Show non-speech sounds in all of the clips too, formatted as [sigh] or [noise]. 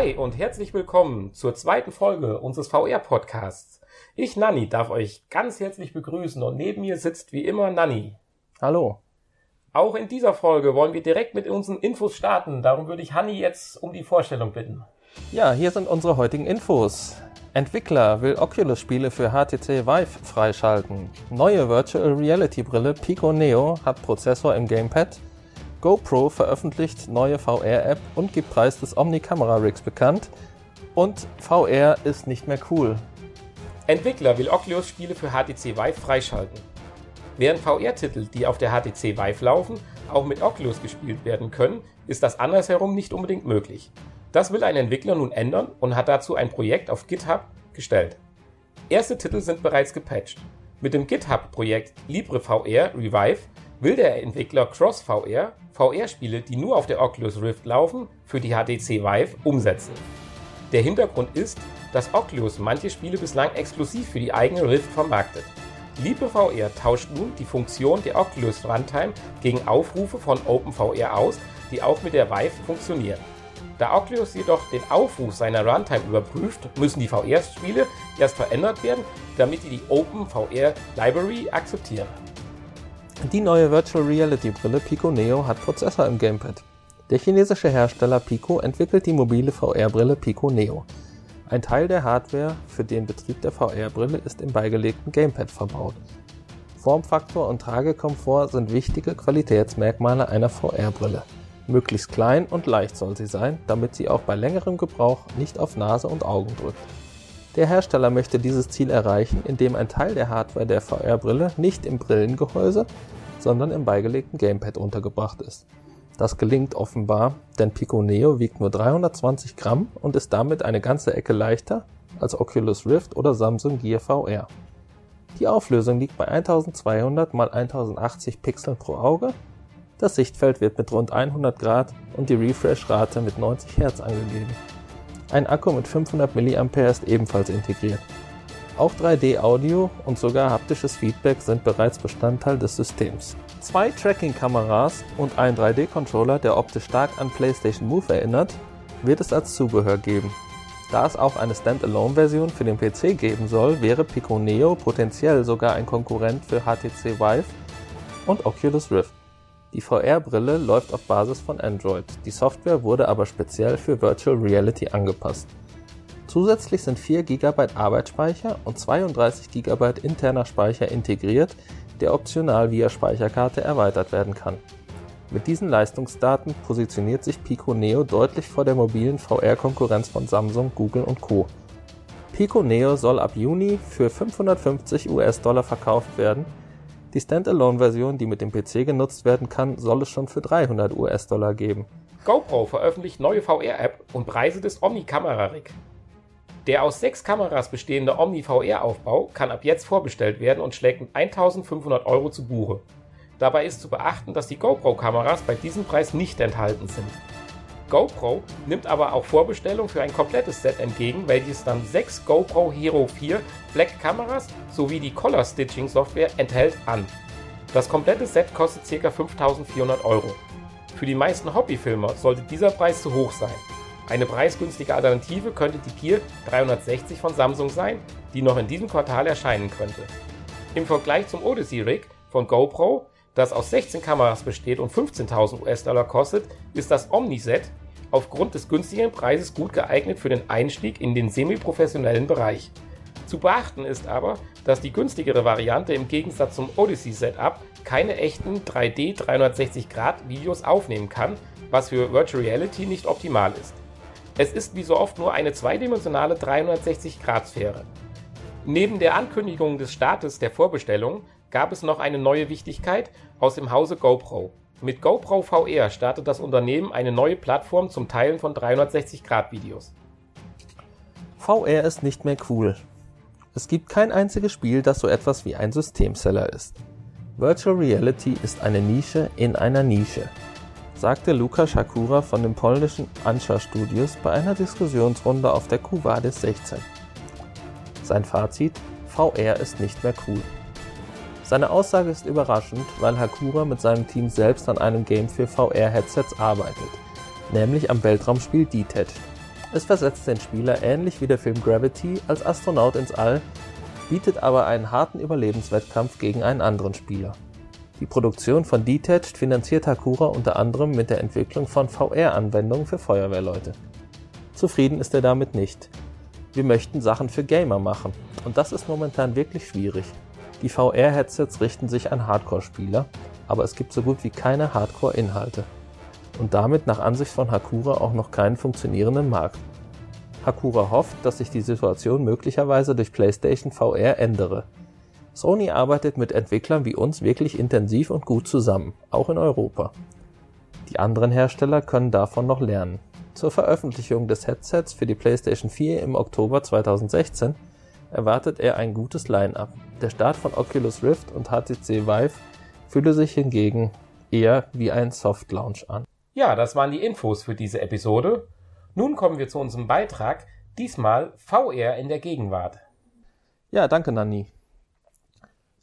Hi und herzlich willkommen zur zweiten Folge unseres VR-Podcasts. Ich, Nanni, darf euch ganz herzlich begrüßen und neben mir sitzt wie immer Nanni. Hallo. Auch in dieser Folge wollen wir direkt mit unseren Infos starten. Darum würde ich Hanni jetzt um die Vorstellung bitten. Ja, hier sind unsere heutigen Infos. Entwickler will Oculus-Spiele für HTC Vive freischalten. Neue Virtual Reality Brille Pico Neo hat Prozessor im Gamepad. GoPro veröffentlicht neue VR-App und gibt Preis des Omni-Kamera-Rigs bekannt. Und VR ist nicht mehr cool. Entwickler will Oculus-Spiele für HTC Vive freischalten. Während VR-Titel, die auf der HTC Vive laufen, auch mit Oculus gespielt werden können, ist das andersherum nicht unbedingt möglich. Das will ein Entwickler nun ändern und hat dazu ein Projekt auf GitHub gestellt. Erste Titel sind bereits gepatcht. Mit dem GitHub-Projekt LibreVR Revive will der Entwickler CrossVR VR-Spiele, die nur auf der Oculus Rift laufen, für die HTC Vive umsetzen. Der Hintergrund ist, dass Oculus manche Spiele bislang exklusiv für die eigene Rift vermarktet. LibreVR tauscht nun die Funktion der Oculus Runtime gegen Aufrufe von OpenVR aus, die auch mit der Vive funktionieren. Da Oculus jedoch den Aufruf seiner Runtime überprüft, müssen die VR-Spiele erst verändert werden, damit die die OpenVR Library akzeptieren. Die neue Virtual Reality Brille Pico Neo hat Prozessor im Gamepad. Der chinesische Hersteller Pico entwickelt die mobile VR-Brille Pico Neo. Ein Teil der Hardware für den Betrieb der VR-Brille ist im beigelegten Gamepad verbaut. Formfaktor und Tragekomfort sind wichtige Qualitätsmerkmale einer VR-Brille. Möglichst klein und leicht soll sie sein, damit sie auch bei längerem Gebrauch nicht auf Nase und Augen drückt. Der Hersteller möchte dieses Ziel erreichen, indem ein Teil der Hardware der VR-Brille nicht im Brillengehäuse, sondern im beigelegten Gamepad untergebracht ist das gelingt offenbar, denn Pico Neo wiegt nur 320 Gramm und ist damit eine ganze Ecke leichter als Oculus Rift oder Samsung Gear VR. Die Auflösung liegt bei 1200 x 1080 Pixeln pro Auge, das Sichtfeld wird mit rund 100 Grad und die Refresh-Rate mit 90 Hertz angegeben. Ein Akku mit 500 mAh ist ebenfalls integriert. Auch 3D-Audio und sogar haptisches Feedback sind bereits Bestandteil des Systems. Zwei Tracking-Kameras und ein 3D-Controller, der optisch stark an PlayStation Move erinnert, wird es als Zubehör geben. Da es auch eine Standalone-Version für den PC geben soll, wäre Pico Neo potenziell sogar ein Konkurrent für HTC Vive und Oculus Rift. Die VR-Brille läuft auf Basis von Android, die Software wurde aber speziell für Virtual Reality angepasst. Zusätzlich sind 4 GB Arbeitsspeicher und 32 GB interner Speicher integriert, der optional via Speicherkarte erweitert werden kann. Mit diesen Leistungsdaten positioniert sich Pico Neo deutlich vor der mobilen VR-Konkurrenz von Samsung, Google und Co. Pico Neo soll ab Juni für 550 US-Dollar verkauft werden. Die Standalone-Version, die mit dem PC genutzt werden kann, soll es schon für 300 US-Dollar geben. GoPro veröffentlicht neue VR-App und Preise des Omni-Kamera-Rig. Der aus sechs Kameras bestehende Omni-VR-Aufbau kann ab jetzt vorbestellt werden und schlägt mit 1500 Euro zu Buche. Dabei ist zu beachten, dass die GoPro-Kameras bei diesem Preis nicht enthalten sind. GoPro nimmt aber auch Vorbestellungen für ein komplettes Set entgegen, welches dann sechs GoPro Hero 4 Black Kameras sowie die Color Stitching Software enthält an. Das komplette Set kostet ca. 5400 Euro. Für die meisten Hobbyfilmer sollte dieser Preis zu hoch sein. Eine preisgünstige Alternative könnte die Gear 360 von Samsung sein, die noch in diesem Quartal erscheinen könnte. Im Vergleich zum Odyssey Rig von GoPro, das aus 16 Kameras besteht und 15.000 US-Dollar kostet, ist das Omni-Set aufgrund des günstigeren Preises gut geeignet für den Einstieg in den semi-professionellen Bereich. Zu beachten ist aber, dass die günstigere Variante im Gegensatz zum Odyssey Setup keine echten 3D 360 Grad Videos aufnehmen kann, was für Virtual Reality nicht optimal ist. Es ist wie so oft nur eine zweidimensionale 360-Grad-Sphäre. Neben der Ankündigung des Startes der Vorbestellung gab es noch eine neue Wichtigkeit aus dem Hause GoPro. Mit GoPro VR startet das Unternehmen eine neue Plattform zum Teilen von 360-Grad-Videos. VR ist nicht mehr cool. Es gibt kein einziges Spiel, das so etwas wie ein Systemseller ist. Virtual Reality ist eine Nische in einer Nische sagte Luka Shakura von den polnischen Anscha Studios bei einer Diskussionsrunde auf der QVadis 16. Sein Fazit: VR ist nicht mehr cool. Seine Aussage ist überraschend, weil Hakura mit seinem Team selbst an einem Game für VR-Headsets arbeitet, nämlich am Weltraumspiel DTED. Es versetzt den Spieler ähnlich wie der Film Gravity als Astronaut ins All, bietet aber einen harten Überlebenswettkampf gegen einen anderen Spieler. Die Produktion von Detached finanziert Hakura unter anderem mit der Entwicklung von VR-Anwendungen für Feuerwehrleute. Zufrieden ist er damit nicht. Wir möchten Sachen für Gamer machen und das ist momentan wirklich schwierig. Die VR-Headsets richten sich an Hardcore-Spieler, aber es gibt so gut wie keine Hardcore-Inhalte. Und damit nach Ansicht von Hakura auch noch keinen funktionierenden Markt. Hakura hofft, dass sich die Situation möglicherweise durch PlayStation VR ändere. Sony arbeitet mit Entwicklern wie uns wirklich intensiv und gut zusammen, auch in Europa. Die anderen Hersteller können davon noch lernen. Zur Veröffentlichung des Headsets für die PlayStation 4 im Oktober 2016 erwartet er ein gutes Line-up. Der Start von Oculus Rift und HTC Vive fühle sich hingegen eher wie ein Soft Launch an. Ja, das waren die Infos für diese Episode. Nun kommen wir zu unserem Beitrag, diesmal VR in der Gegenwart. Ja, danke Nanni.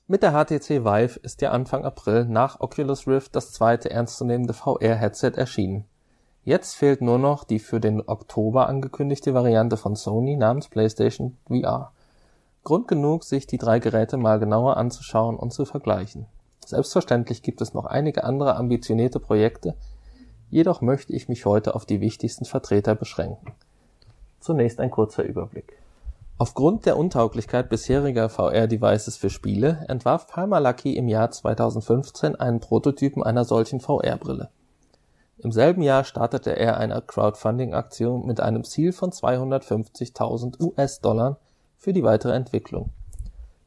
Mit der HTC Vive ist ja Anfang April nach Oculus Rift das zweite ernstzunehmende VR-Headset erschienen. Jetzt fehlt nur noch die für den Oktober angekündigte Variante von Sony namens PlayStation VR. Grund genug, sich die drei Geräte mal genauer anzuschauen und zu vergleichen. Selbstverständlich gibt es noch einige andere ambitionierte Projekte, jedoch möchte ich mich heute auf die wichtigsten Vertreter beschränken. Zunächst ein kurzer Überblick. Aufgrund der Untauglichkeit bisheriger VR-Devices für Spiele entwarf Palmer Luckey im Jahr 2015 einen Prototypen einer solchen VR-Brille. Im selben Jahr startete er eine Crowdfunding-Aktion mit einem Ziel von 250.000 US-Dollar für die weitere Entwicklung.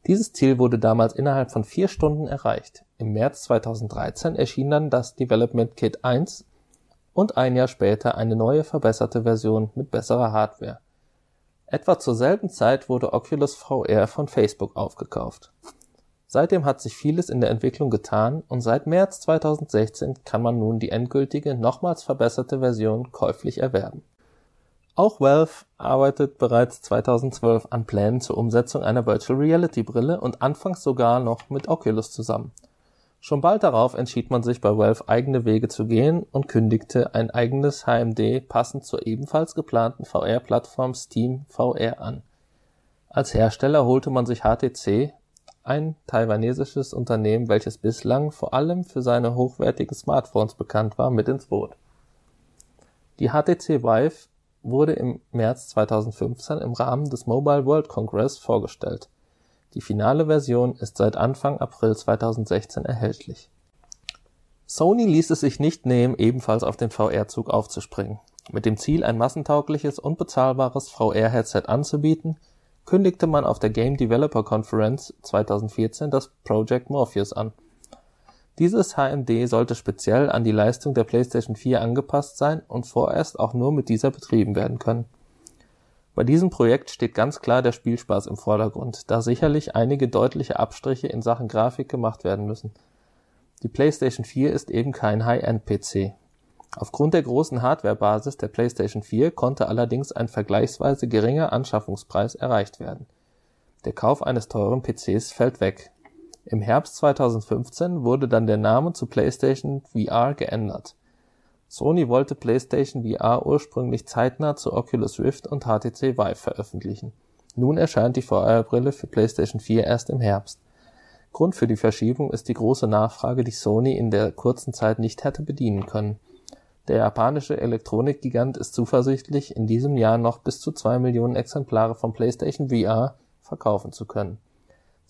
Dieses Ziel wurde damals innerhalb von vier Stunden erreicht. Im März 2013 erschien dann das Development Kit 1 und ein Jahr später eine neue verbesserte Version mit besserer Hardware. Etwa zur selben Zeit wurde Oculus VR von Facebook aufgekauft Seitdem hat sich vieles in der Entwicklung getan und seit März 2016 kann man nun die endgültige, nochmals verbesserte Version käuflich erwerben. Auch Valve arbeitet bereits 2012 an Plänen zur Umsetzung einer Virtual Reality Brille und anfangs sogar noch mit Oculus zusammen. Schon bald darauf entschied man sich bei Valve eigene Wege zu gehen und kündigte ein eigenes HMD passend zur ebenfalls geplanten VR-Plattform Steam VR an. Als Hersteller holte man sich HTC ein taiwanesisches Unternehmen, welches bislang vor allem für seine hochwertigen Smartphones bekannt war, mit ins Boot. Die HTC Vive wurde im März 2015 im Rahmen des Mobile World Congress vorgestellt. Die finale Version ist seit Anfang April 2016 erhältlich. Sony ließ es sich nicht nehmen, ebenfalls auf den VR-Zug aufzuspringen. Mit dem Ziel, ein massentaugliches und bezahlbares VR-Headset anzubieten, kündigte man auf der Game Developer Conference 2014 das Project Morpheus an. Dieses HMD sollte speziell an die Leistung der PlayStation 4 angepasst sein und vorerst auch nur mit dieser betrieben werden können. Bei diesem Projekt steht ganz klar der Spielspaß im Vordergrund, da sicherlich einige deutliche Abstriche in Sachen Grafik gemacht werden müssen. Die PlayStation 4 ist eben kein High-End-PC Aufgrund der großen Hardwarebasis der PlayStation 4 konnte allerdings ein vergleichsweise geringer Anschaffungspreis erreicht werden. Der Kauf eines teuren PCs fällt weg. Im Herbst 2015 wurde dann der Name zu PlayStation VR geändert. Sony wollte PlayStation VR ursprünglich zeitnah zu Oculus Rift und HTC Vive veröffentlichen. Nun erscheint die VR-Brille für PlayStation 4 erst im Herbst. Grund für die Verschiebung ist die große Nachfrage, die Sony in der kurzen Zeit nicht hätte bedienen können der japanische Elektronikgigant ist zuversichtlich, in diesem Jahr noch bis zu zwei Millionen Exemplare von PlayStation VR verkaufen zu können.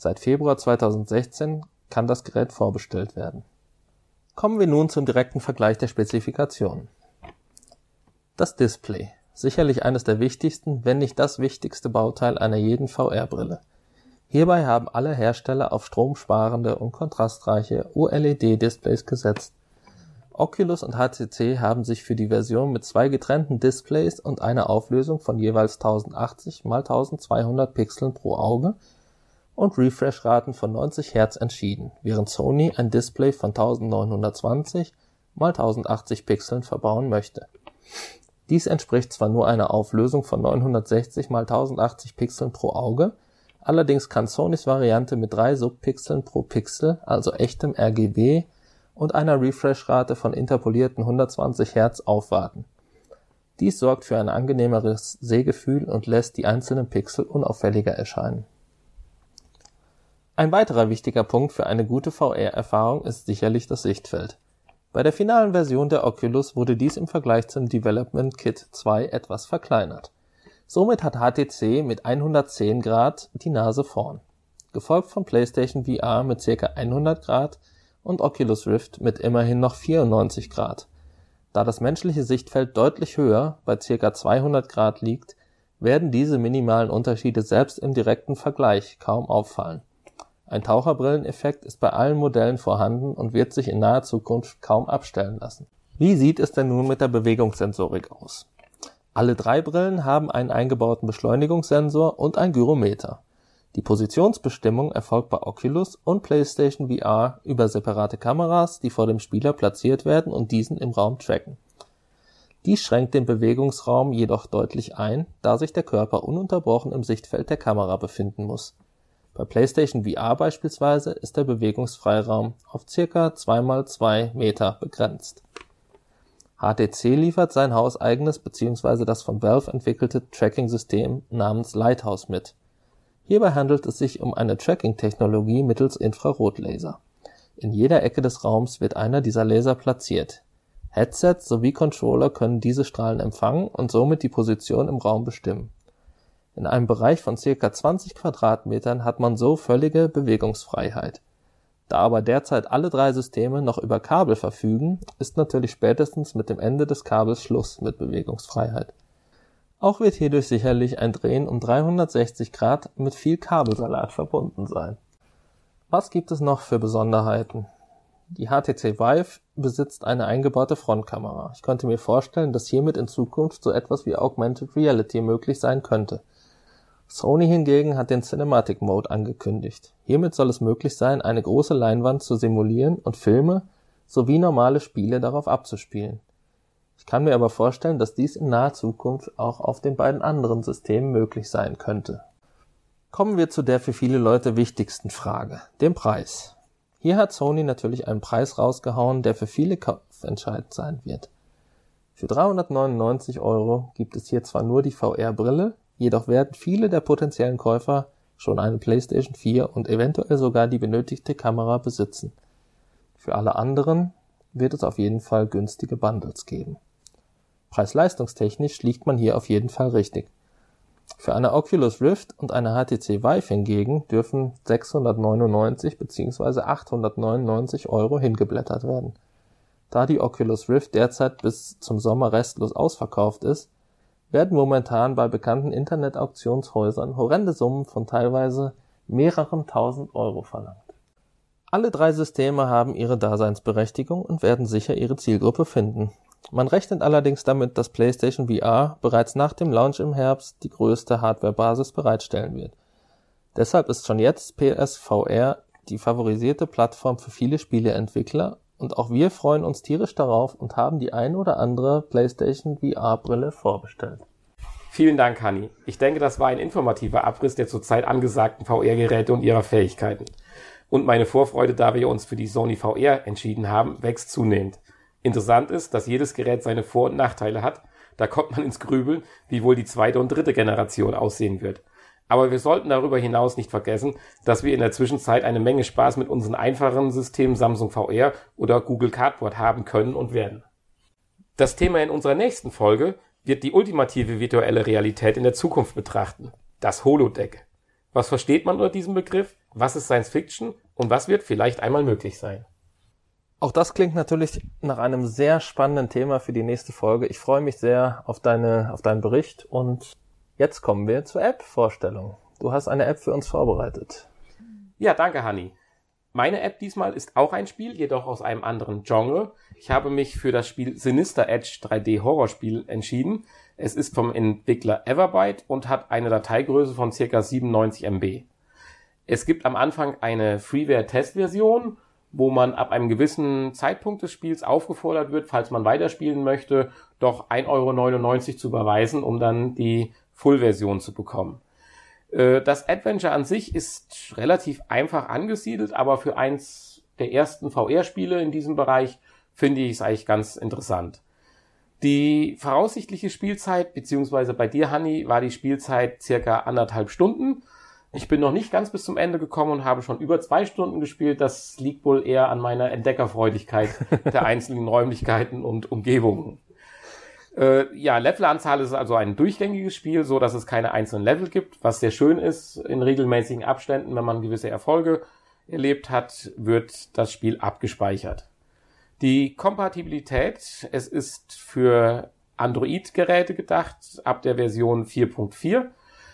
Seit Februar 2016 kann das Gerät vorbestellt werden. Kommen wir nun zum direkten Vergleich der Spezifikationen. Das Display. Sicherlich eines der wichtigsten, wenn nicht das wichtigste Bauteil einer jeden VR-Brille. Hierbei haben alle Hersteller auf stromsparende und kontrastreiche OLED-Displays gesetzt Oculus und HTC haben sich für die Version mit zwei getrennten Displays und einer Auflösung von jeweils 1080 x 1200 Pixeln pro Auge und Refreshraten von 90 Hz entschieden, während Sony ein Display von 1920 x 1080 Pixeln verbauen möchte. Dies entspricht zwar nur einer Auflösung von 960 x 1080 Pixeln pro Auge, allerdings kann Sonys Variante mit drei Subpixeln pro Pixel, also echtem RGB und einer Refreshrate von interpolierten 120 Hz aufwarten. Dies sorgt für ein angenehmeres Sehgefühl und lässt die einzelnen Pixel unauffälliger erscheinen. Ein weiterer wichtiger Punkt für eine gute VR-Erfahrung ist sicherlich das Sichtfeld. Bei der finalen Version der Oculus wurde dies im Vergleich zum Development Kit 2 etwas verkleinert. Somit hat HTC mit 110 Grad die Nase vorn, gefolgt von PlayStation VR mit ca. 100 Grad und Oculus Rift mit immerhin noch 94 Grad. Da das menschliche Sichtfeld deutlich höher, bei ca. 200 Grad liegt, werden diese minimalen Unterschiede selbst im direkten Vergleich kaum auffallen. Ein Taucherbrilleneffekt ist bei allen Modellen vorhanden und wird sich in naher Zukunft kaum abstellen lassen. Wie sieht es denn nun mit der Bewegungssensorik aus? Alle drei Brillen haben einen eingebauten Beschleunigungssensor und ein Gyrometer. Die Positionsbestimmung erfolgt bei Oculus und PlayStation VR über separate Kameras, die vor dem Spieler platziert werden und diesen im Raum tracken. Dies schränkt den Bewegungsraum jedoch deutlich ein, da sich der Körper ununterbrochen im Sichtfeld der Kamera befinden muss. Bei PlayStation VR beispielsweise ist der Bewegungsfreiraum auf ca. 2 x 2 Meter begrenzt. HTC liefert sein hauseigenes bzw. das von Valve entwickelte Tracking-System namens Lighthouse mit Hierbei handelt es sich um eine Tracking-Technologie mittels Infrarotlaser. In jeder Ecke des Raums wird einer dieser Laser platziert. Headsets sowie Controller können diese Strahlen empfangen und somit die Position im Raum bestimmen. In einem Bereich von ca. 20 Quadratmetern hat man so völlige Bewegungsfreiheit. Da aber derzeit alle drei Systeme noch über Kabel verfügen, ist natürlich spätestens mit dem Ende des Kabels Schluss mit Bewegungsfreiheit auch wird hierdurch sicherlich ein Drehen um 360 Grad mit viel Kabelsalat verbunden sein. Was gibt es noch für Besonderheiten? Die HTC Vive besitzt eine eingebaute Frontkamera. Ich könnte mir vorstellen, dass hiermit in Zukunft so etwas wie Augmented Reality möglich sein könnte. Sony hingegen hat den Cinematic Mode angekündigt. Hiermit soll es möglich sein, eine große Leinwand zu simulieren und Filme sowie normale Spiele darauf abzuspielen ich kann mir aber vorstellen, dass dies in naher Zukunft auch auf den beiden anderen Systemen möglich sein könnte. Kommen wir zu der für viele Leute wichtigsten Frage, dem Preis. Hier hat Sony natürlich einen Preis rausgehauen, der für viele kaufentscheidend sein wird. Für 399 Euro gibt es hier zwar nur die VR-Brille, jedoch werden viele der potenziellen Käufer schon eine PlayStation 4 und eventuell sogar die benötigte Kamera besitzen. Für alle anderen wird es auf jeden Fall günstige Bundles geben. Preis-leistungstechnisch liegt man hier auf jeden Fall richtig. Für eine Oculus Rift und eine HTC Vive hingegen dürfen 699 bzw. 899 Euro hingeblättert werden. Da die Oculus Rift derzeit bis zum Sommer restlos ausverkauft ist, werden momentan bei bekannten Internet-Auktionshäusern horrende Summen von teilweise mehreren tausend Euro verlangt. Alle drei Systeme haben ihre Daseinsberechtigung und werden sicher ihre Zielgruppe finden. Man rechnet allerdings damit, dass PlayStation VR bereits nach dem Launch im Herbst die größte Hardwarebasis bereitstellen wird. Deshalb ist schon jetzt PSVR die favorisierte Plattform für viele Spieleentwickler und auch wir freuen uns tierisch darauf und haben die ein oder andere PlayStation VR-Brille vorbestellt. Vielen Dank, Hanni. Ich denke, das war ein informativer Abriss der zurzeit angesagten VR-Geräte und ihrer Fähigkeiten. Und meine Vorfreude, da wir uns für die Sony VR entschieden haben, wächst zunehmend. Interessant ist, dass jedes Gerät seine Vor- und Nachteile hat. Da kommt man ins Grübeln, wie wohl die zweite und dritte Generation aussehen wird. Aber wir sollten darüber hinaus nicht vergessen, dass wir in der Zwischenzeit eine Menge Spaß mit unseren einfachen Systemen Samsung VR oder Google Cardboard haben können und werden. Das Thema in unserer nächsten Folge wird die ultimative virtuelle Realität in der Zukunft betrachten. Das Holodeck. Was versteht man unter diesem Begriff? Was ist Science Fiction? Und was wird vielleicht einmal möglich sein? Auch das klingt natürlich nach einem sehr spannenden Thema für die nächste Folge. Ich freue mich sehr auf deine, auf deinen Bericht und jetzt kommen wir zur App-Vorstellung. Du hast eine App für uns vorbereitet. Ja, danke, Hanni. Meine App diesmal ist auch ein Spiel, jedoch aus einem anderen Genre. Ich habe mich für das Spiel Sinister Edge 3D Horrorspiel entschieden. Es ist vom Entwickler Everbyte und hat eine Dateigröße von ca. 97 MB. Es gibt am Anfang eine Freeware-Testversion wo man ab einem gewissen Zeitpunkt des Spiels aufgefordert wird, falls man weiterspielen möchte, doch 1,99 Euro zu überweisen, um dann die Full-Version zu bekommen. Äh, das Adventure an sich ist relativ einfach angesiedelt, aber für eins der ersten VR-Spiele in diesem Bereich finde ich es eigentlich ganz interessant. Die voraussichtliche Spielzeit, beziehungsweise bei dir, Hanni, war die Spielzeit circa anderthalb Stunden. Ich bin noch nicht ganz bis zum Ende gekommen und habe schon über zwei Stunden gespielt. Das liegt wohl eher an meiner Entdeckerfreudigkeit [laughs] der einzelnen Räumlichkeiten und Umgebungen. Äh, ja, Levelanzahl ist also ein durchgängiges Spiel, so dass es keine einzelnen Level gibt, was sehr schön ist. In regelmäßigen Abständen, wenn man gewisse Erfolge erlebt hat, wird das Spiel abgespeichert. Die Kompatibilität, es ist für Android-Geräte gedacht, ab der Version 4.4.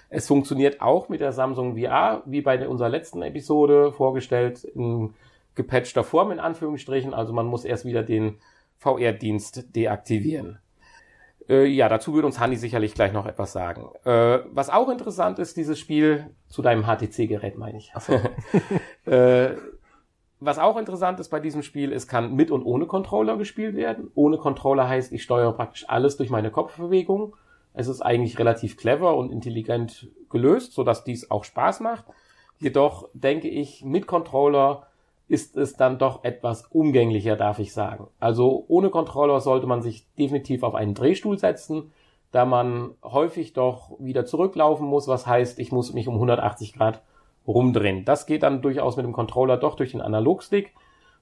Es funktioniert auch mit der Samsung VR, wie bei unserer letzten Episode vorgestellt, in gepatchter Form in Anführungsstrichen. Also man muss erst wieder den VR-Dienst deaktivieren. Äh, ja, dazu würde uns Hanni sicherlich gleich noch etwas sagen. Äh, was auch interessant ist, dieses Spiel, zu deinem HTC-Gerät meine ich. [laughs] Äh, was auch interessant ist bei diesem Spiel, es kann mit und ohne Controller gespielt werden. Ohne Controller heißt, ich steuere praktisch alles durch meine Kopfbewegung. Es ist eigentlich relativ clever und intelligent gelöst, so dass dies auch Spaß macht. Jedoch denke ich, mit Controller ist es dann doch etwas umgänglicher, darf ich sagen. Also ohne Controller sollte man sich definitiv auf einen Drehstuhl setzen, da man häufig doch wieder zurücklaufen muss, was heißt, ich muss mich um 180 Grad rumdrehen. Das geht dann durchaus mit dem Controller doch durch den Analogstick,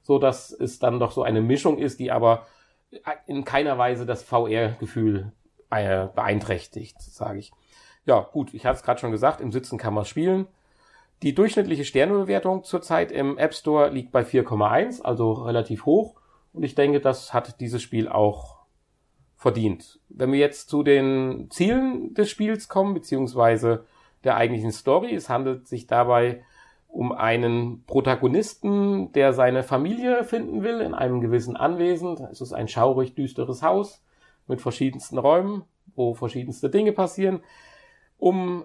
so dass es dann doch so eine Mischung ist, die aber in keiner Weise das VR-Gefühl äh, beeinträchtigt, sage ich. Ja, gut, ich hatte es gerade schon gesagt, im Sitzen kann man spielen. Die durchschnittliche Sternebewertung zurzeit im App Store liegt bei 4,1, also relativ hoch. Und ich denke, das hat dieses Spiel auch verdient. Wenn wir jetzt zu den Zielen des Spiels kommen, beziehungsweise der eigentlichen Story, es handelt sich dabei um einen Protagonisten, der seine Familie finden will in einem gewissen Anwesen. Es ist ein schaurig düsteres Haus mit verschiedensten Räumen, wo verschiedenste Dinge passieren. Um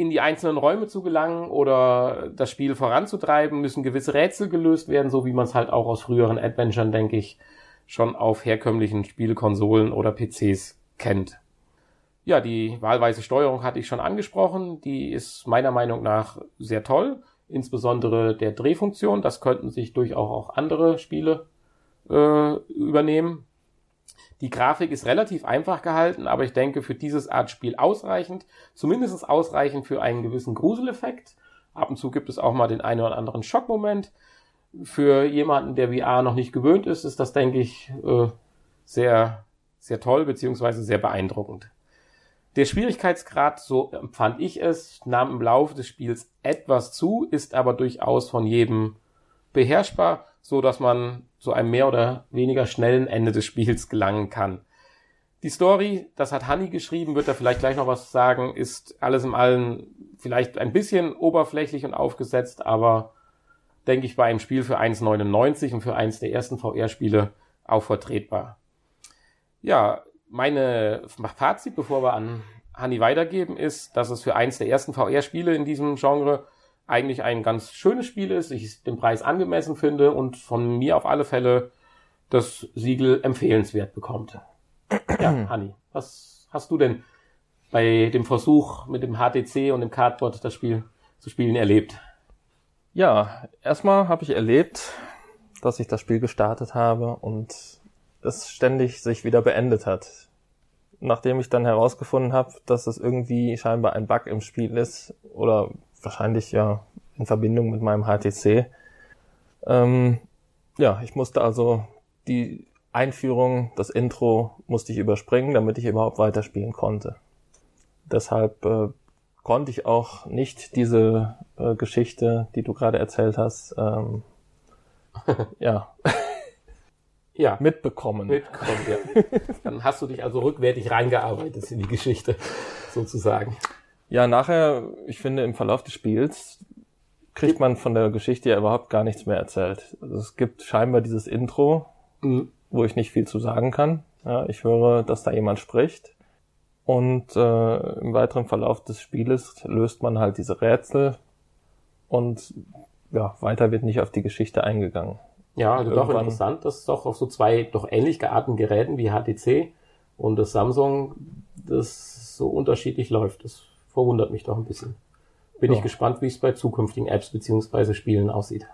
in die einzelnen Räume zu gelangen oder das Spiel voranzutreiben, müssen gewisse Rätsel gelöst werden, so wie man es halt auch aus früheren Adventuren, denke ich, schon auf herkömmlichen Spielkonsolen oder PCs kennt. Ja, die wahlweise Steuerung hatte ich schon angesprochen. Die ist meiner Meinung nach sehr toll. Insbesondere der Drehfunktion. Das könnten sich durchaus auch andere Spiele äh, übernehmen. Die Grafik ist relativ einfach gehalten, aber ich denke für dieses Art Spiel ausreichend. Zumindest ausreichend für einen gewissen Gruseleffekt. Ab und zu gibt es auch mal den einen oder anderen Schockmoment. Für jemanden, der VR noch nicht gewöhnt ist, ist das, denke ich, äh, sehr, sehr toll beziehungsweise sehr beeindruckend. Der Schwierigkeitsgrad, so empfand ich es, nahm im Laufe des Spiels etwas zu, ist aber durchaus von jedem beherrschbar, so dass man zu einem mehr oder weniger schnellen Ende des Spiels gelangen kann. Die Story, das hat Honey geschrieben, wird er vielleicht gleich noch was sagen, ist alles im Allen vielleicht ein bisschen oberflächlich und aufgesetzt, aber denke ich bei einem Spiel für 1,99 und für eins der ersten VR-Spiele auch vertretbar. Ja, meine Fazit, bevor wir an Honey weitergeben, ist, dass es für eins der ersten VR-Spiele in diesem Genre eigentlich ein ganz schönes Spiel ist, ich den Preis angemessen finde und von mir auf alle Fälle das Siegel empfehlenswert bekommt. Ja, [clears throat] Hanni, was hast du denn bei dem Versuch mit dem HTC und dem Cardboard das Spiel zu spielen erlebt? Ja, erstmal habe ich erlebt, dass ich das Spiel gestartet habe und es ständig sich wieder beendet hat. Nachdem ich dann herausgefunden habe, dass es irgendwie scheinbar ein Bug im Spiel ist oder wahrscheinlich ja in Verbindung mit meinem HTC. Ähm, ja, ich musste also die Einführung, das Intro musste ich überspringen, damit ich überhaupt weiterspielen konnte. Deshalb äh, konnte ich auch nicht diese äh, Geschichte, die du gerade erzählt hast, ähm, [laughs] ja. ja. mitbekommen. Mitbekommen, ja. Dann hast du dich also rückwärtig reingearbeitet in die Geschichte, sozusagen. Ja, nachher, ich finde, im Verlauf des Spiels kriegt man von der Geschichte ja überhaupt gar nichts mehr erzählt. Also es gibt scheinbar dieses Intro, mhm. wo ich nicht viel zu sagen kann. Ja, ich höre, dass da jemand spricht. Und äh, im weiteren Verlauf des Spieles löst man halt diese Rätsel und ja, weiter wird nicht auf die Geschichte eingegangen. Ja, also doch interessant, dass doch auf so zwei doch ähnlich gearteten Geräten wie HTC und das Samsung das so unterschiedlich läuft. Das verwundert mich doch ein bisschen. Bin ja. ich gespannt, wie es bei zukünftigen Apps beziehungsweise Spielen aussieht.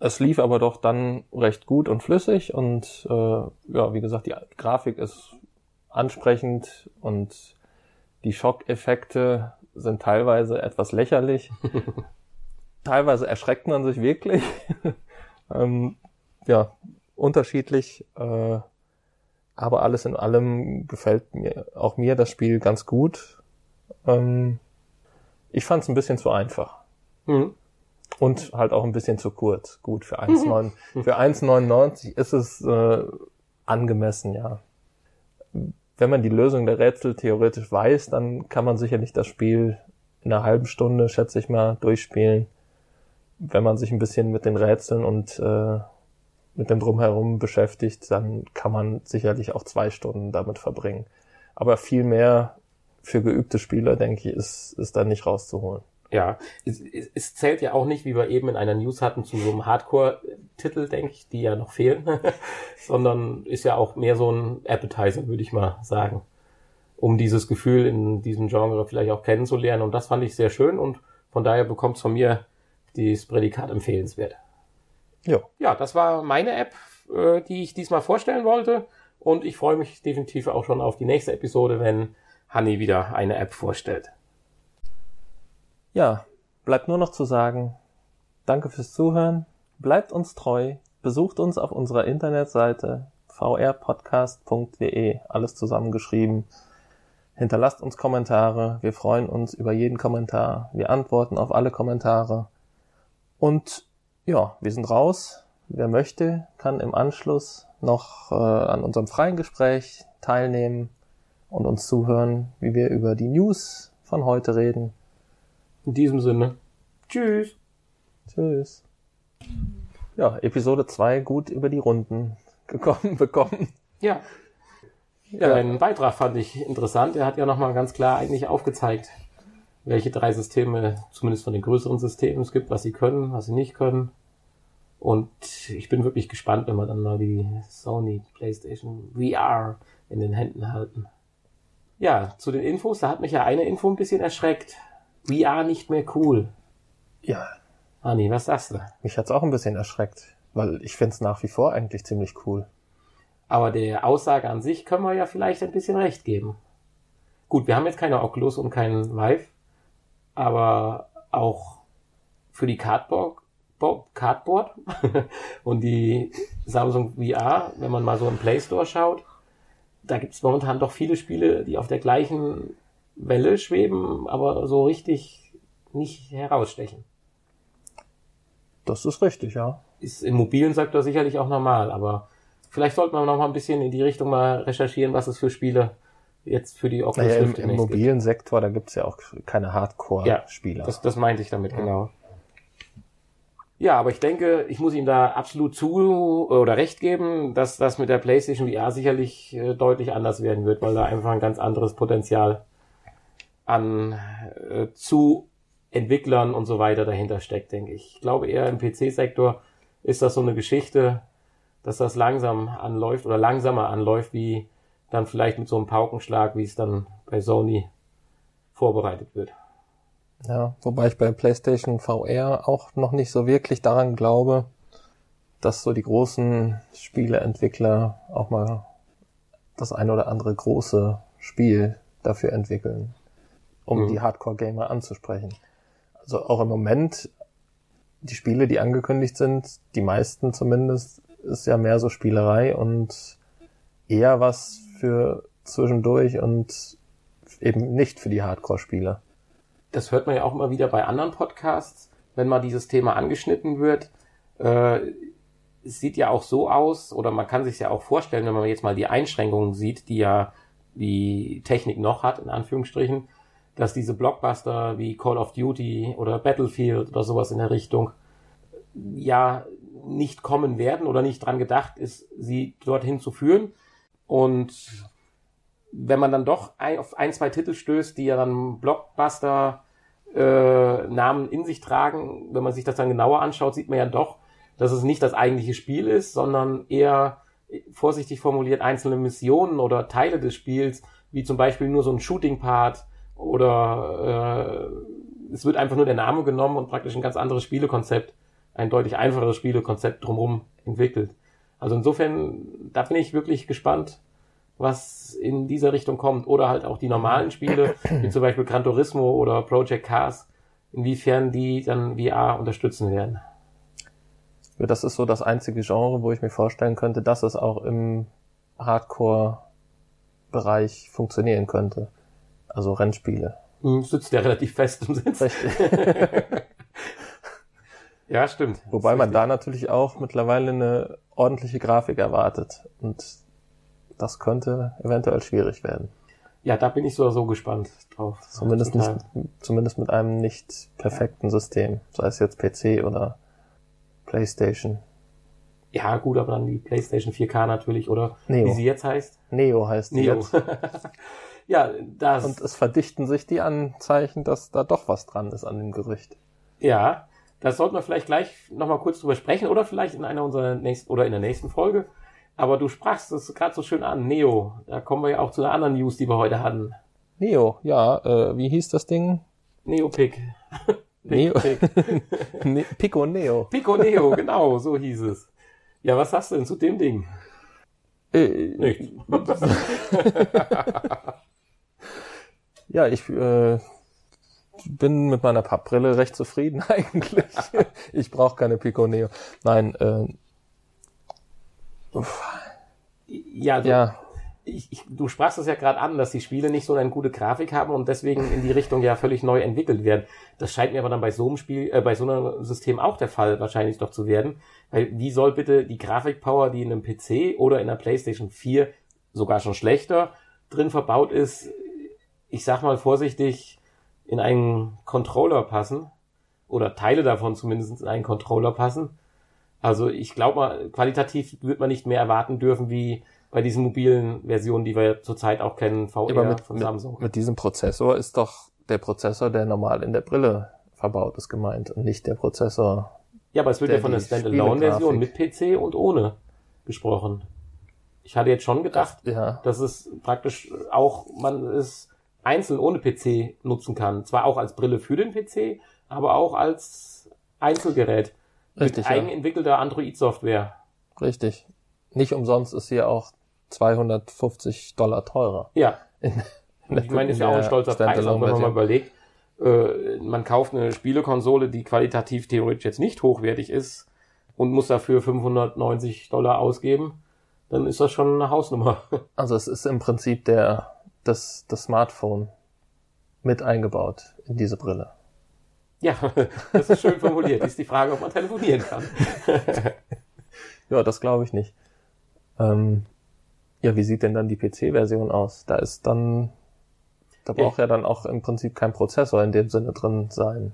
Es lief aber doch dann recht gut und flüssig und äh, ja, wie gesagt, die Grafik ist ansprechend und die Schockeffekte sind teilweise etwas lächerlich. [laughs] teilweise erschreckt man sich wirklich. [laughs] ähm, ja, unterschiedlich. Äh, aber alles in allem gefällt mir auch mir das Spiel ganz gut. Ähm, ich fand es ein bisschen zu einfach. Mhm. Und halt auch ein bisschen zu kurz. Gut, für 1,9 mhm. für 1,99 ist es äh, angemessen, ja. Wenn man die Lösung der Rätsel theoretisch weiß, dann kann man sicherlich das Spiel in einer halben Stunde, schätze ich mal, durchspielen. Wenn man sich ein bisschen mit den Rätseln und äh, mit dem Drumherum beschäftigt, dann kann man sicherlich auch zwei Stunden damit verbringen. Aber viel mehr für geübte Spieler, denke ich, ist, ist da nicht rauszuholen. Ja, es, es zählt ja auch nicht, wie wir eben in einer News hatten, zu so einem Hardcore-Titel, denke ich, die ja noch fehlen, [laughs] sondern ist ja auch mehr so ein Appetizer, würde ich mal sagen, um dieses Gefühl in diesem Genre vielleicht auch kennenzulernen. Und das fand ich sehr schön und von daher bekommt es von mir dieses Prädikat empfehlenswert. Ja. Ja, das war meine App, äh, die ich diesmal vorstellen wollte. Und ich freue mich definitiv auch schon auf die nächste Episode, wenn Hanni wieder eine App vorstellt. Ja, bleibt nur noch zu sagen, danke fürs Zuhören, bleibt uns treu, besucht uns auf unserer Internetseite vrpodcast.de, alles zusammengeschrieben. Hinterlasst uns Kommentare, wir freuen uns über jeden Kommentar, wir antworten auf alle Kommentare. Und ja, wir sind raus. Wer möchte, kann im Anschluss noch äh, an unserem freien Gespräch teilnehmen und uns zuhören, wie wir über die News von heute reden. In diesem Sinne. Tschüss. Tschüss. Ja, Episode 2 gut über die Runden [laughs] gekommen bekommen. Ja. Ja, deinen Beitrag fand ich interessant. Er hat ja nochmal ganz klar eigentlich aufgezeigt, welche drei Systeme, zumindest von den größeren Systemen es gibt, was sie können, was sie nicht können. Und ich bin wirklich gespannt, wenn wir dann mal die Sony PlayStation VR in den Händen halten. Ja, zu den Infos, da hat mich ja eine Info ein bisschen erschreckt. VR nicht mehr cool. Ja. Anni, was sagst du? Mich hat's auch ein bisschen erschreckt, weil ich find's nach wie vor eigentlich ziemlich cool. Aber der Aussage an sich können wir ja vielleicht ein bisschen recht geben. Gut, wir haben jetzt keine Oculus und keinen Vive, aber auch für die Cardboard, Cardboard [laughs] und die Samsung VR, wenn man mal so im Play Store schaut, da gibt es momentan doch viele Spiele, die auf der gleichen Welle schweben, aber so richtig nicht herausstechen. Das ist richtig, ja. Ist im mobilen Sektor sicherlich auch normal, aber vielleicht sollte man noch mal ein bisschen in die Richtung mal recherchieren, was es für Spiele jetzt für die Oculus naja, Rift im, im mobilen gibt. Sektor, da gibt's ja auch keine Hardcore-Spieler. Ja, das, das meinte ich damit, ja. genau. Ja, aber ich denke, ich muss ihm da absolut zu oder recht geben, dass das mit der PlayStation VR sicherlich äh, deutlich anders werden wird, weil da einfach ein ganz anderes Potenzial an äh, zu Entwicklern und so weiter dahinter steckt, denke ich. Ich glaube eher im PC-Sektor ist das so eine Geschichte, dass das langsam anläuft oder langsamer anläuft, wie dann vielleicht mit so einem Paukenschlag, wie es dann bei Sony vorbereitet wird. Ja, wobei ich bei PlayStation VR auch noch nicht so wirklich daran glaube, dass so die großen Spieleentwickler auch mal das ein oder andere große Spiel dafür entwickeln, um mhm. die Hardcore-Gamer anzusprechen. Also auch im Moment, die Spiele, die angekündigt sind, die meisten zumindest, ist ja mehr so Spielerei und eher was für zwischendurch und eben nicht für die Hardcore-Spieler das hört man ja auch immer wieder bei anderen Podcasts, wenn mal dieses Thema angeschnitten wird. Äh, es sieht ja auch so aus, oder man kann sich ja auch vorstellen, wenn man jetzt mal die Einschränkungen sieht, die ja die Technik noch hat, in Anführungsstrichen, dass diese Blockbuster wie Call of Duty oder Battlefield oder sowas in der Richtung ja nicht kommen werden oder nicht dran gedacht ist, sie dorthin zu führen. Und wenn man dann doch auf ein, zwei Titel stößt, die ja dann Blockbuster äh, Namen in sich tragen, wenn man sich das dann genauer anschaut, sieht man ja doch, dass es nicht das eigentliche Spiel ist, sondern eher vorsichtig formuliert einzelne Missionen oder Teile des Spiels, wie zum Beispiel nur so ein Shooting-Part oder äh, es wird einfach nur der Name genommen und praktisch ein ganz anderes Spielekonzept, ein deutlich einfacheres Spielekonzept drumherum entwickelt. Also insofern, da bin ich wirklich gespannt, was in dieser Richtung kommt. Oder halt auch die normalen Spiele, [clears throat] wie zum Beispiel Gran Turismo oder Project Cars, inwiefern die dann VR unterstützen werden. Ja, das ist so das einzige Genre, wo ich mir vorstellen könnte, dass es auch im Hardcore-Bereich funktionieren könnte. Also Rennspiele. Hm, sitzt ja relativ fest im Sitz. Richtig. [laughs] ja, stimmt. Wobei man da natürlich auch mittlerweile eine ordentliche Grafik erwartet. Und das könnte eventuell schwierig werden. Ja, da bin ich so, so gespannt drauf. Zumindest, nicht, zumindest mit einem nicht perfekten System. Sei es jetzt PC oder PlayStation. Ja, gut, aber dann die PlayStation 4K natürlich, oder Neo. wie sie jetzt heißt. Neo heißt sie Neo. jetzt. [laughs] ja, das. Und es verdichten sich die Anzeichen, dass da doch was dran ist an dem Gerücht. Ja, das sollten wir vielleicht gleich nochmal kurz drüber sprechen oder vielleicht in einer unserer nächsten oder in der nächsten Folge. Aber du sprachst es gerade so schön an, Neo. Da kommen wir ja auch zu einer anderen News, die wir heute hatten. Neo, ja, äh, wie hieß das Ding? Neopic. Neo. [laughs] [laughs] ne Pico Neo. Pico Neo, genau, so hieß es. Ja, was sagst du denn zu dem Ding? Äh, Nichts. [laughs] ja, ich äh, bin mit meiner Pappbrille recht zufrieden eigentlich. ich brauche keine Pico Neo. Nein, äh, Ja, du, ja, ich, ich, du sprachst es ja gerade an, dass die Spiele nicht so eine gute Grafik haben und deswegen in die Richtung ja völlig neu entwickelt werden. Das scheint mir aber dann bei so einem Spiel, äh, bei so einem System auch der Fall wahrscheinlich doch zu werden. Weil wie soll bitte die Grafikpower, die in einem PC oder in einer PlayStation 4 sogar schon schlechter drin verbaut ist, ich sag mal vorsichtig, in einen Controller passen? Oder Teile davon zumindest in einen Controller passen? Also ich glaube mal, qualitativ wird man nicht mehr erwarten dürfen wie bei diesen mobilen Versionen, die wir zurzeit auch kennen, VR aber mit, von mit, Samsung. mit diesem Prozessor ist doch der Prozessor, der normal in der Brille verbaut ist, gemeint und nicht der Prozessor. ja, aber es wird ja von der Standalone-Version mit PC und ohne gesprochen. Ich hatte jetzt schon gedacht, Ja, dass es praktisch auch man es einzeln ohne PC nutzen kann. Zwar auch als Brille für den PC, aber auch als Einzelgerät richtig, mit ja. eigenentwickelter Android-Software. richtig. Nicht umsonst ist sie ja auch 250 Dollar teurer. Ja, In ich [laughs] meine, ist ja auch ein stolzer Preis, auch wenn man mal überlegt, äh, man kauft eine Spielekonsole, die qualitativ theoretisch jetzt nicht hochwertig ist und muss dafür 590 Dollar ausgeben, dann ist das schon eine Hausnummer. [laughs] Also es ist im Prinzip der, das, das Smartphone mit eingebaut in diese Brille. Ja, [laughs] das ist schön formuliert. Ist die Frage, ob man telefonieren kann. [laughs] Ja, das glaube ich nicht. Ähm, ja, wie sieht denn dann die PC-Version aus? Da ist dann, da Ja. braucht ja dann auch im Prinzip kein Prozessor in dem Sinne drin sein.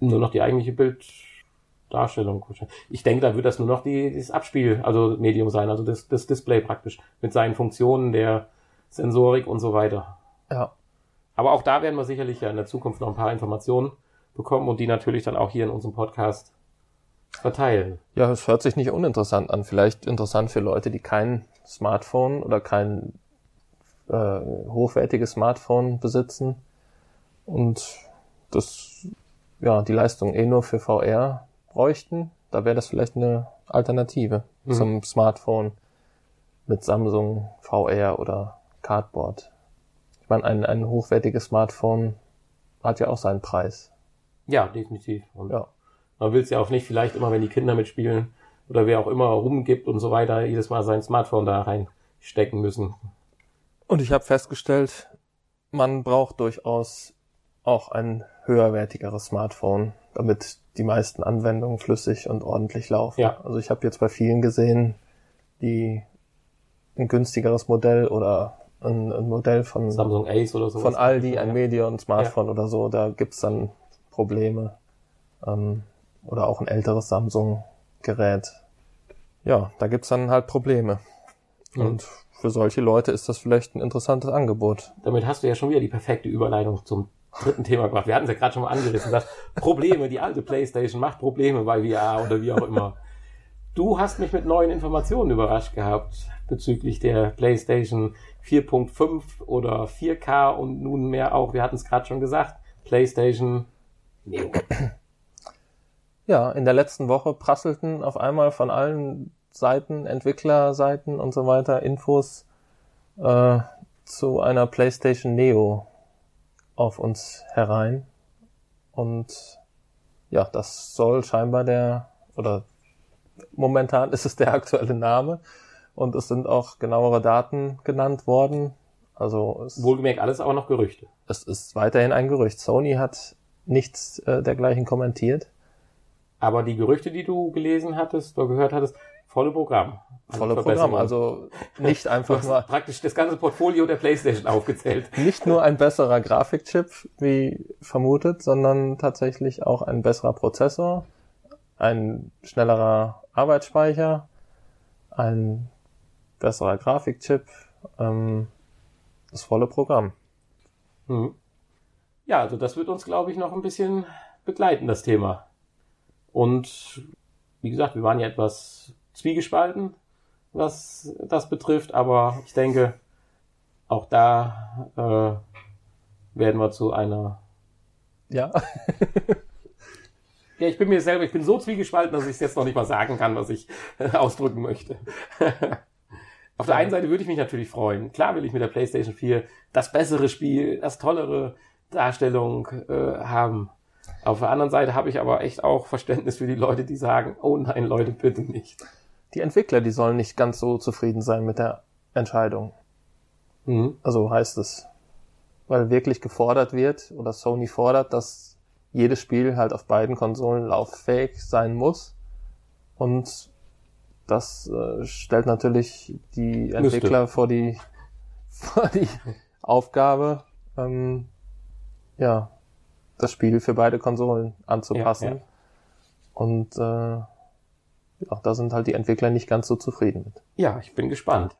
Nur noch die eigentliche Bilddarstellung. Ich denke, da wird das nur noch die, das Abspiel, also Medium sein, also das, das Display praktisch, mit seinen Funktionen der Sensorik und so weiter. Ja. Aber auch da werden wir sicherlich ja in der Zukunft noch ein paar Informationen bekommen und die natürlich dann auch hier in unserem Podcast verteilen. Ja, es hört sich nicht uninteressant an. Vielleicht interessant für Leute, die kein Smartphone oder kein äh, hochwertiges Smartphone besitzen und das, ja, die Leistung eh nur für VR bräuchten. Da wäre das vielleicht eine Alternative Mhm. zum Smartphone mit Samsung VR oder Cardboard. Ich meine, ein, ein hochwertiges Smartphone hat ja auch seinen Preis. Ja, definitiv. Und Ja. man will es ja auch nicht vielleicht immer, wenn die Kinder mitspielen oder wer auch immer rumgibt und so weiter, jedes Mal sein Smartphone da reinstecken müssen. Und ich habe festgestellt, man braucht durchaus auch ein höherwertigeres Smartphone, damit die meisten Anwendungen flüssig und ordentlich laufen. Ja. Also ich habe jetzt bei vielen gesehen, die ein günstigeres Modell oder ein, ein Modell von, Samsung Ace oder so. von Aldi, ein ja. Medion Smartphone oder so, da gibt's dann Probleme. Ähm, oder auch ein älteres Samsung-Gerät. Ja, da gibt's dann halt Probleme. Mhm. Und für solche Leute ist das vielleicht ein interessantes Angebot. Damit hast du ja schon wieder die perfekte Überleitung zum dritten Thema gebracht. Wir hatten es ja gerade schon mal angerissen. Das Probleme, die alte Playstation macht Probleme bei VR oder wie auch immer. Du hast mich mit neuen Informationen überrascht gehabt bezüglich der PlayStation 4.5 oder 4K und nunmehr auch, wir hatten es gerade schon gesagt, PlayStation. Ja, in der letzten Woche prasselten auf einmal von allen Seiten, Entwicklerseiten und so weiter, Infos äh, zu einer PlayStation Neo auf uns herein. Und ja, das soll scheinbar der, oder momentan [laughs] ist es der aktuelle Name. Und es sind auch genauere Daten genannt worden. Also es, Wohlgemerkt, alles aber noch Gerüchte. es ist weiterhin ein Gerücht. Sony hat nichts äh, dergleichen kommentiert. Aber die Gerüchte, die du gelesen hattest oder gehört hattest, volle Programm. Also Volle Programm. Also nicht [laughs] einfach nur, praktisch das ganze Portfolio der PlayStation aufgezählt. nicht nur ein besserer Grafikchip, wie vermutet, sondern tatsächlich auch ein besserer Prozessor, ein schnellerer Arbeitsspeicher, ein besserer Grafikchip, ähm, das volle Programm. Mhm. Ja, also das wird uns, glaube ich, noch ein bisschen begleiten, das Thema. Und wie gesagt, wir waren ja etwas zwiegespalten, was das betrifft, aber ich denke, auch da äh, werden wir zu einer. Ja, Ja, ich bin mir selber, ich bin so zwiegespalten, dass ich es jetzt noch nicht mal sagen kann, was ich äh, ausdrücken möchte. [laughs] Auf der einen Seite würde ich mich natürlich freuen. Klar will ich mit der PlayStation 4 das bessere Spiel, das tollere Darstellung äh, haben. Auf der anderen Seite habe ich aber echt auch Verständnis für die Leute, die sagen, oh nein, Leute, bitte nicht. die Entwickler, die sollen nicht ganz so zufrieden sein mit der Entscheidung. Mhm. Also heißt es. Weil wirklich gefordert wird oder Sony fordert, dass jedes Spiel halt auf beiden Konsolen lauffähig sein muss. Und das äh, stellt natürlich die Entwickler vor die, [laughs] vor die Aufgabe, ähm, ja, das Spiel für beide Konsolen anzupassen. Ja, ja. Und äh, ja, da sind halt die Entwickler nicht ganz so zufrieden mit. Ja, ich bin gespannt.